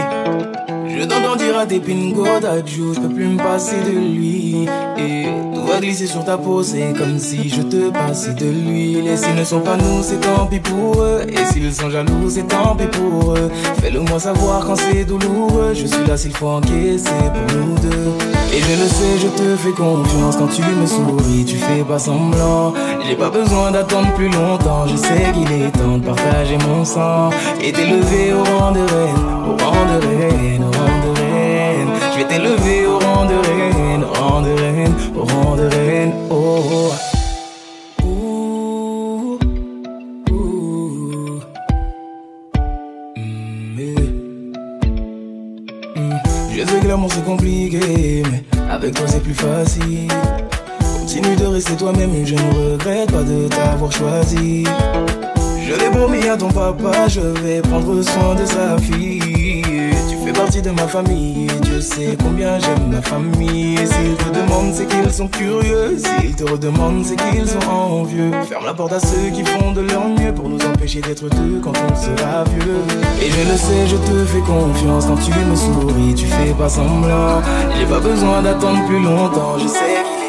Je t'entends dire à tes pingos d'adjou, je peux plus me passer de lui. Et tout va glisser sur ta peau, c'est comme si je te passais de l'huile. Et s'ils ne sont pas nous, c'est tant pis pour eux. Et s'ils sont jaloux, c'est tant pis pour eux. Fais-le moi savoir quand c'est douloureux. Je suis là s'il faut encaisser pour nous deux. Et je le sais, je te fais confiance quand tu me souris, tu fais pas semblant. J'ai pas besoin d'attendre plus longtemps, je sais qu'il est temps de partager mon sang. Et t'élever au rang de reine, au rang de reine, au rang de reine. Je vais t'élever au rang de reine, au rang de reine, au rang de reine, oh. oh. Ouh, ouh. Mm, eh. Mm. Je sais que l'amour c'est compliqué, mais avec toi c'est plus facile. Continue de rester toi-même, je ne regrette pas de t'avoir choisi. Je l'ai promis à ton papa, je vais prendre soin de sa fille. Tu fais partie de ma famille, Dieu sait combien j'aime ma famille. S'ils te demandent, c'est qu'ils sont curieux. S'ils te redemandent, c'est qu'ils sont envieux. Ferme la porte à ceux qui font de leur mieux pour nous empêcher d'être deux quand on sera vieux. Et je le sais, je te fais confiance quand tu me souris, tu fais pas semblant. J'ai pas besoin d'attendre plus longtemps, je sais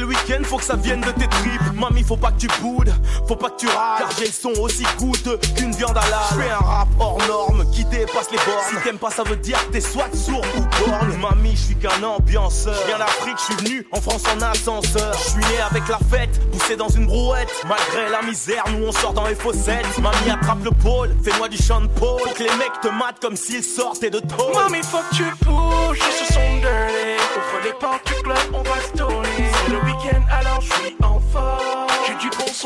le week-end, faut que ça vienne de tes tripes. Mamie, faut pas que tu boudes, faut pas que tu rages, car j'ai le son aussi goûteux qu'une viande à l'âne. Je fais un rap hors norme qui dépasse les bornes. Si t'aimes pas, ça veut dire que t'es soit sourd ou borgne. Mamie, je suis qu'un ambianceur. Viens d'Afrique, je suis venu en France en ascenseur. Je suis né avec la fête, poussé dans une brouette. Malgré la misère, nous on sort dans les fossettes. Mamie attrape le pôle, fais-moi du chant de pôle. Faut que les mecs te matent comme s'ils sortaient de tôle. Mamie, faut que tu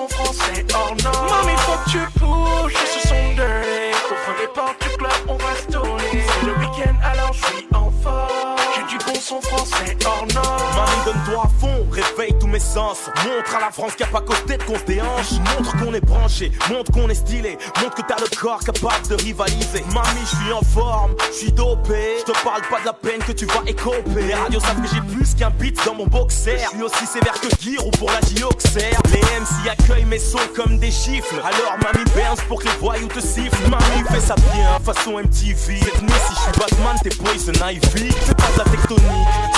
son français hors norme. Mamie, faut que tu bouges, ce sont dirty. Ouvre les portes du club, on va se. C'est le week-end, alors je suis en forme. J'ai du bon son français hors norme. Mamie, donne-toi à fond, réveille tous mes sens. Montre à la France qu'il n'y a pas qu'aux têtes qu'on se. Montre qu'on est branché, montre qu'on est stylé. Montre que t'as le corps capable de rivaliser. Mamie, je suis en forme, je suis dopé. Je te parle pas de la peine que tu vas écoper. Les radios savent que j'ai plus qu'un beat dans mon boxer. Je suis aussi sévère que Giroud pour la Gioxer. Les MC accueillent mes sons comme des chiffres. Alors mamie bounce pour que les voyous te sifflent. Mamie fais ça bien, façon MTV. Cette nuit, si je suis Batman, t'es Poison Ivy. Fais pas de la tectonique,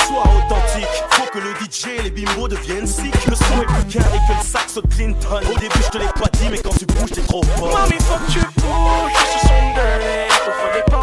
sois authentique. Faut que le DJ et les bimbos deviennent sick. Le son est plus carré que le saxo de Clinton. Au début, je te l'ai pas dit, mais quand tu bouges, t'es trop fort. Mamie, faut que tu bouges, les portes du club,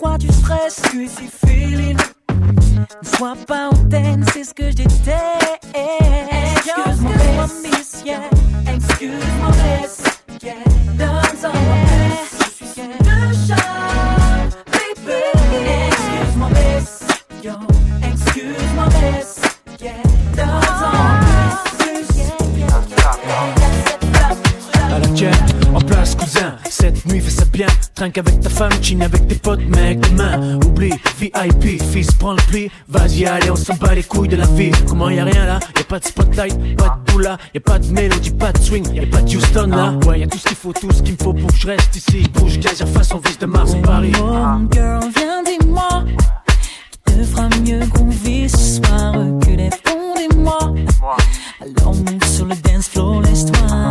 pourquoi tu stresses? Tu es si feeling. Ne sois pas hautaine, c'est ce que je déteste. Excuse-moi, miss, yeah. Excuse-moi, miss, yeah. Donne-en trinque avec ta femme, chine avec tes potes, mec, demain Oublie, VIP, fils, prends le pli. Vas-y, allez, on s'en bat les couilles de la vie. Comment y a rien là, y a pas de spotlight, pas de boula Y a pas de mélodie, pas de swing, y a pas de Houston là. Ouais, y a tout ce qu'il faut, tout ce qu'il me faut pour que je reste ici. Bouge, gaz, face, on vise de Mars, Paris. Oh, girl, viens dis-moi. Qui te fera mieux qu'on vit ce soir Que les fonds des mois? Alors sur le dance floor, laisse-toi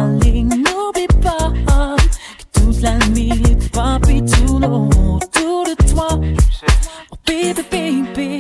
nuit les papis tournent autour de toi Oh baby, baby,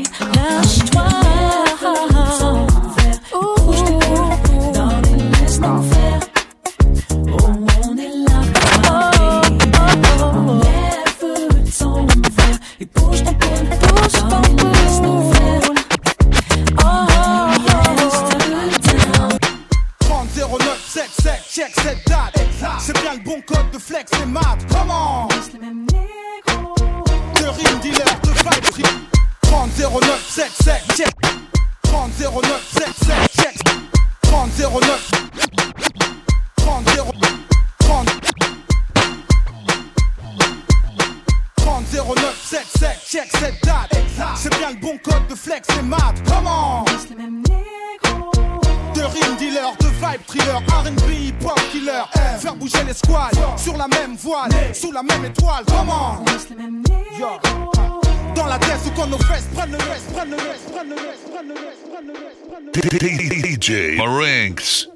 ou quand nos fesses prennent le reste, prennent le reste, prennent le reste, prennent le reste, prennent le reste, prennent le reste DJ Marinx.